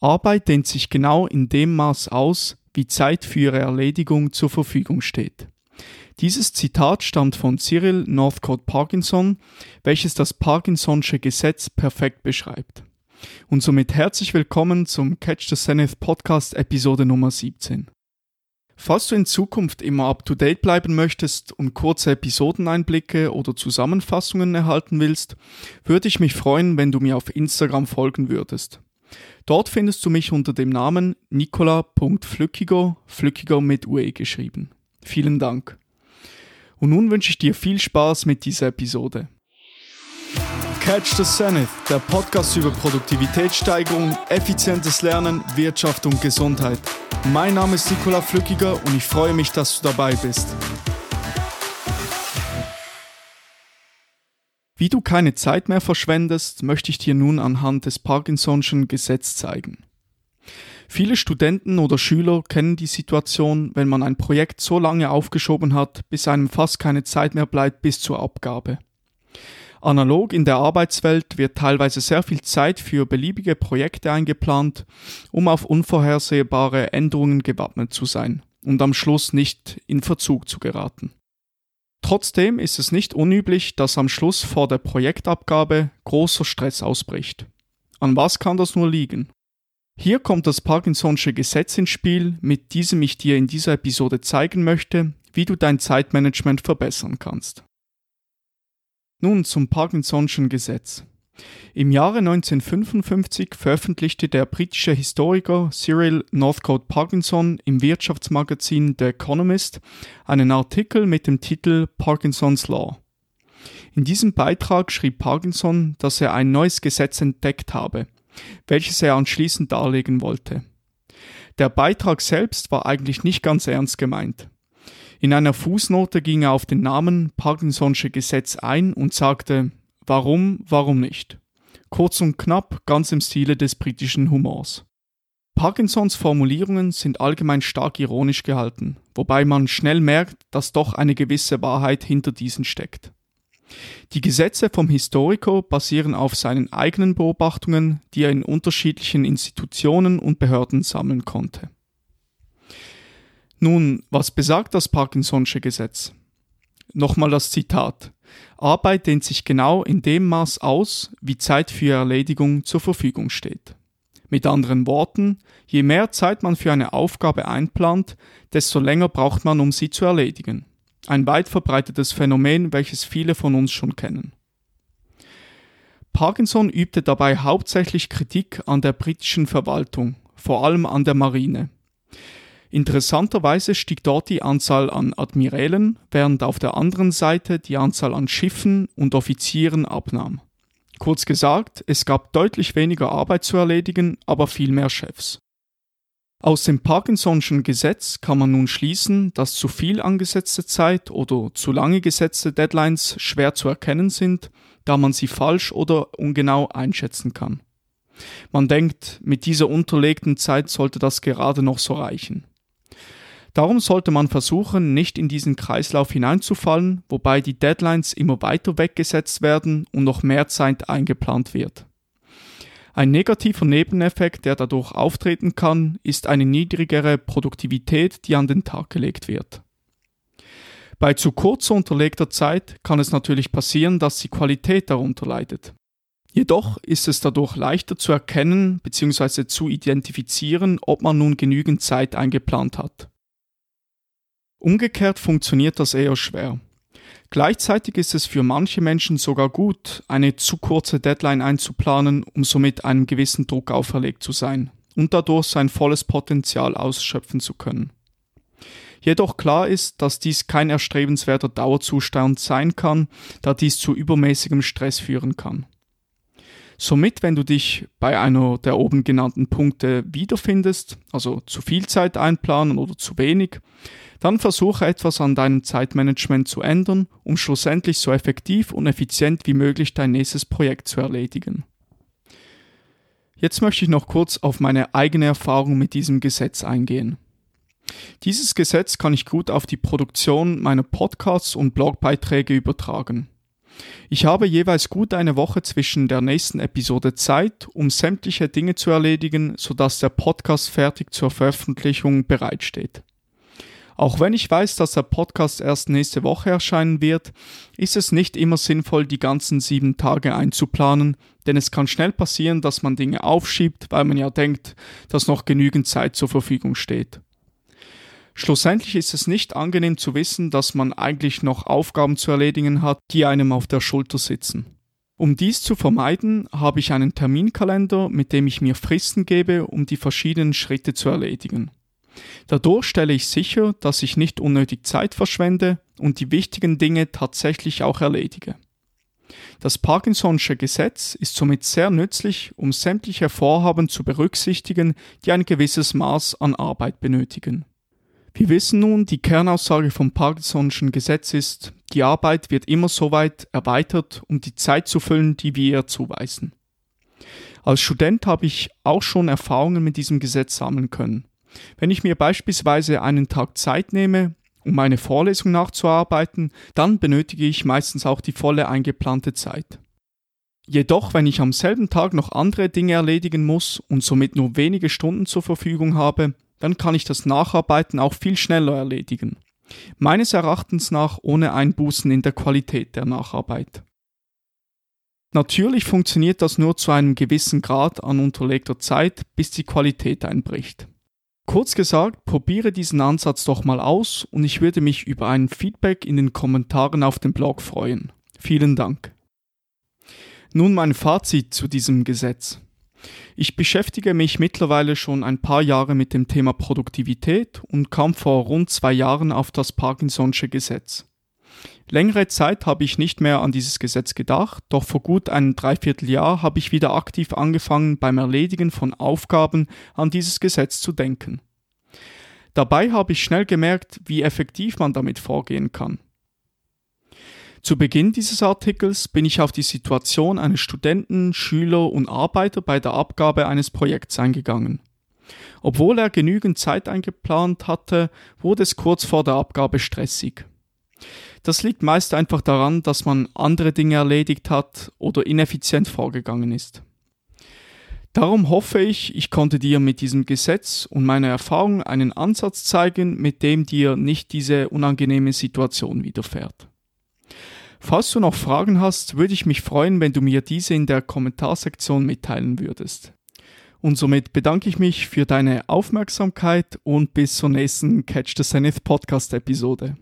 Arbeit dehnt sich genau in dem Maß aus, wie Zeit für ihre Erledigung zur Verfügung steht. Dieses Zitat stammt von Cyril Northcote Parkinson, welches das Parkinson'sche Gesetz perfekt beschreibt. Und somit herzlich willkommen zum Catch the Zenith Podcast Episode Nummer 17. Falls du in Zukunft immer up-to-date bleiben möchtest und kurze Episodeneinblicke oder Zusammenfassungen erhalten willst, würde ich mich freuen, wenn du mir auf Instagram folgen würdest. Dort findest du mich unter dem Namen nicola.flückiger, Flückiger mit UE geschrieben. Vielen Dank. Und nun wünsche ich dir viel Spaß mit dieser Episode. Catch the Zenith, der Podcast über Produktivitätssteigerung, effizientes Lernen, Wirtschaft und Gesundheit. Mein Name ist Nicola Flückiger und ich freue mich, dass du dabei bist. Wie du keine Zeit mehr verschwendest, möchte ich dir nun anhand des Parkinson'schen Gesetz zeigen. Viele Studenten oder Schüler kennen die Situation, wenn man ein Projekt so lange aufgeschoben hat, bis einem fast keine Zeit mehr bleibt bis zur Abgabe. Analog in der Arbeitswelt wird teilweise sehr viel Zeit für beliebige Projekte eingeplant, um auf unvorhersehbare Änderungen gewappnet zu sein und am Schluss nicht in Verzug zu geraten. Trotzdem ist es nicht unüblich, dass am Schluss vor der Projektabgabe großer Stress ausbricht. An was kann das nur liegen? Hier kommt das Parkinson'sche Gesetz ins Spiel, mit diesem ich dir in dieser Episode zeigen möchte, wie du dein Zeitmanagement verbessern kannst. Nun zum Parkinson'schen Gesetz. Im Jahre 1955 veröffentlichte der britische Historiker Cyril Northcote Parkinson im Wirtschaftsmagazin The Economist einen Artikel mit dem Titel Parkinson's Law. In diesem Beitrag schrieb Parkinson, dass er ein neues Gesetz entdeckt habe, welches er anschließend darlegen wollte. Der Beitrag selbst war eigentlich nicht ganz ernst gemeint. In einer Fußnote ging er auf den Namen Parkinson'sche Gesetz ein und sagte, Warum, warum nicht? Kurz und knapp, ganz im Stile des britischen Humors. Parkinsons Formulierungen sind allgemein stark ironisch gehalten, wobei man schnell merkt, dass doch eine gewisse Wahrheit hinter diesen steckt. Die Gesetze vom Historiker basieren auf seinen eigenen Beobachtungen, die er in unterschiedlichen Institutionen und Behörden sammeln konnte. Nun, was besagt das Parkinson'sche Gesetz? Nochmal das Zitat. Arbeit dehnt sich genau in dem Maß aus, wie Zeit für Erledigung zur Verfügung steht. Mit anderen Worten, je mehr Zeit man für eine Aufgabe einplant, desto länger braucht man, um sie zu erledigen. Ein weit verbreitetes Phänomen, welches viele von uns schon kennen. Parkinson übte dabei hauptsächlich Kritik an der britischen Verwaltung, vor allem an der Marine. Interessanterweise stieg dort die Anzahl an Admirälen, während auf der anderen Seite die Anzahl an Schiffen und Offizieren abnahm. Kurz gesagt, es gab deutlich weniger Arbeit zu erledigen, aber viel mehr Chefs. Aus dem Parkinson'schen Gesetz kann man nun schließen, dass zu viel angesetzte Zeit oder zu lange gesetzte Deadlines schwer zu erkennen sind, da man sie falsch oder ungenau einschätzen kann. Man denkt, mit dieser unterlegten Zeit sollte das gerade noch so reichen. Darum sollte man versuchen, nicht in diesen Kreislauf hineinzufallen, wobei die Deadlines immer weiter weggesetzt werden und noch mehr Zeit eingeplant wird. Ein negativer Nebeneffekt, der dadurch auftreten kann, ist eine niedrigere Produktivität, die an den Tag gelegt wird. Bei zu kurzer unterlegter Zeit kann es natürlich passieren, dass die Qualität darunter leidet. Jedoch ist es dadurch leichter zu erkennen bzw. zu identifizieren, ob man nun genügend Zeit eingeplant hat. Umgekehrt funktioniert das eher schwer. Gleichzeitig ist es für manche Menschen sogar gut, eine zu kurze Deadline einzuplanen, um somit einem gewissen Druck auferlegt zu sein und dadurch sein volles Potenzial ausschöpfen zu können. Jedoch klar ist, dass dies kein erstrebenswerter Dauerzustand sein kann, da dies zu übermäßigem Stress führen kann. Somit, wenn du dich bei einer der oben genannten Punkte wiederfindest, also zu viel Zeit einplanen oder zu wenig, dann versuche etwas an deinem Zeitmanagement zu ändern, um schlussendlich so effektiv und effizient wie möglich dein nächstes Projekt zu erledigen. Jetzt möchte ich noch kurz auf meine eigene Erfahrung mit diesem Gesetz eingehen. Dieses Gesetz kann ich gut auf die Produktion meiner Podcasts und Blogbeiträge übertragen. Ich habe jeweils gut eine Woche zwischen der nächsten Episode Zeit, um sämtliche Dinge zu erledigen, sodass der Podcast fertig zur Veröffentlichung bereitsteht. Auch wenn ich weiß, dass der Podcast erst nächste Woche erscheinen wird, ist es nicht immer sinnvoll, die ganzen sieben Tage einzuplanen, denn es kann schnell passieren, dass man Dinge aufschiebt, weil man ja denkt, dass noch genügend Zeit zur Verfügung steht. Schlussendlich ist es nicht angenehm zu wissen, dass man eigentlich noch Aufgaben zu erledigen hat, die einem auf der Schulter sitzen. Um dies zu vermeiden, habe ich einen Terminkalender, mit dem ich mir Fristen gebe, um die verschiedenen Schritte zu erledigen. Dadurch stelle ich sicher, dass ich nicht unnötig Zeit verschwende und die wichtigen Dinge tatsächlich auch erledige. Das Parkinson'sche Gesetz ist somit sehr nützlich, um sämtliche Vorhaben zu berücksichtigen, die ein gewisses Maß an Arbeit benötigen. Wir wissen nun, die Kernaussage vom Parkinson'schen Gesetz ist, die Arbeit wird immer so weit erweitert, um die Zeit zu füllen, die wir ihr zuweisen. Als Student habe ich auch schon Erfahrungen mit diesem Gesetz sammeln können. Wenn ich mir beispielsweise einen Tag Zeit nehme, um meine Vorlesung nachzuarbeiten, dann benötige ich meistens auch die volle eingeplante Zeit. Jedoch, wenn ich am selben Tag noch andere Dinge erledigen muss und somit nur wenige Stunden zur Verfügung habe, dann kann ich das Nacharbeiten auch viel schneller erledigen. Meines Erachtens nach ohne Einbußen in der Qualität der Nacharbeit. Natürlich funktioniert das nur zu einem gewissen Grad an unterlegter Zeit, bis die Qualität einbricht. Kurz gesagt, probiere diesen Ansatz doch mal aus und ich würde mich über ein Feedback in den Kommentaren auf dem Blog freuen. Vielen Dank. Nun mein Fazit zu diesem Gesetz. Ich beschäftige mich mittlerweile schon ein paar Jahre mit dem Thema Produktivität und kam vor rund zwei Jahren auf das Parkinson'sche Gesetz. Längere Zeit habe ich nicht mehr an dieses Gesetz gedacht, doch vor gut einem Dreivierteljahr habe ich wieder aktiv angefangen, beim Erledigen von Aufgaben an dieses Gesetz zu denken. Dabei habe ich schnell gemerkt, wie effektiv man damit vorgehen kann. Zu Beginn dieses Artikels bin ich auf die Situation eines Studenten, Schüler und Arbeiter bei der Abgabe eines Projekts eingegangen. Obwohl er genügend Zeit eingeplant hatte, wurde es kurz vor der Abgabe stressig. Das liegt meist einfach daran, dass man andere Dinge erledigt hat oder ineffizient vorgegangen ist. Darum hoffe ich, ich konnte dir mit diesem Gesetz und meiner Erfahrung einen Ansatz zeigen, mit dem dir nicht diese unangenehme Situation widerfährt. Falls du noch Fragen hast, würde ich mich freuen, wenn du mir diese in der Kommentarsektion mitteilen würdest. Und somit bedanke ich mich für deine Aufmerksamkeit und bis zur nächsten Catch the Zenith Podcast Episode.